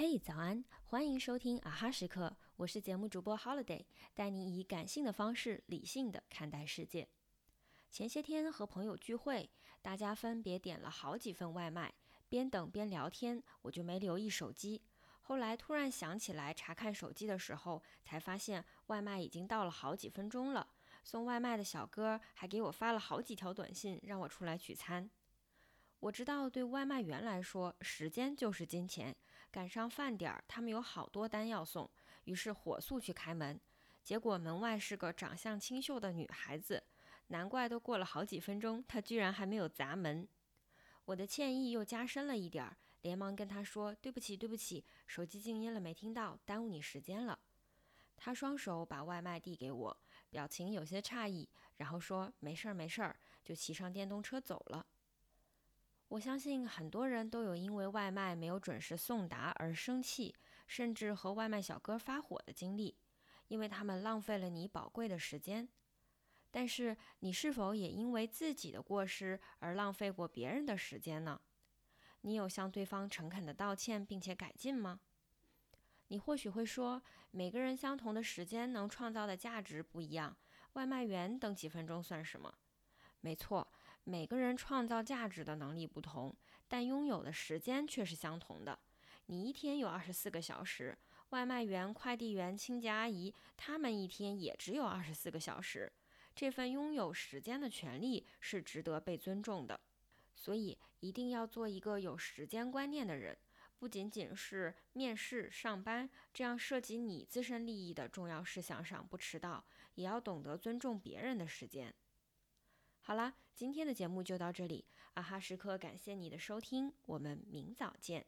嘿，早安！欢迎收听啊哈时刻，我是节目主播 Holiday，带你以感性的方式理性的看待世界。前些天和朋友聚会，大家分别点了好几份外卖，边等边聊天，我就没留意手机。后来突然想起来查看手机的时候，才发现外卖已经到了好几分钟了。送外卖的小哥还给我发了好几条短信，让我出来取餐。我知道，对外卖员来说，时间就是金钱。赶上饭点儿，他们有好多单要送，于是火速去开门。结果门外是个长相清秀的女孩子，难怪都过了好几分钟，她居然还没有砸门。我的歉意又加深了一点儿，连忙跟她说：“对不起，对不起，手机静音了，没听到，耽误你时间了。”她双手把外卖递给我，表情有些诧异，然后说：“没事儿，没事儿。”就骑上电动车走了。我相信很多人都有因为外卖没有准时送达而生气，甚至和外卖小哥发火的经历，因为他们浪费了你宝贵的时间。但是，你是否也因为自己的过失而浪费过别人的时间呢？你有向对方诚恳的道歉并且改进吗？你或许会说，每个人相同的时间能创造的价值不一样，外卖员等几分钟算什么？没错，每个人创造价值的能力不同，但拥有的时间却是相同的。你一天有二十四个小时，外卖员、快递员、清洁阿姨，他们一天也只有二十四个小时。这份拥有时间的权利是值得被尊重的。所以，一定要做一个有时间观念的人，不仅仅是面试、上班这样涉及你自身利益的重要事项上不迟到，也要懂得尊重别人的时间。好啦，今天的节目就到这里，阿哈时刻感谢你的收听，我们明早见。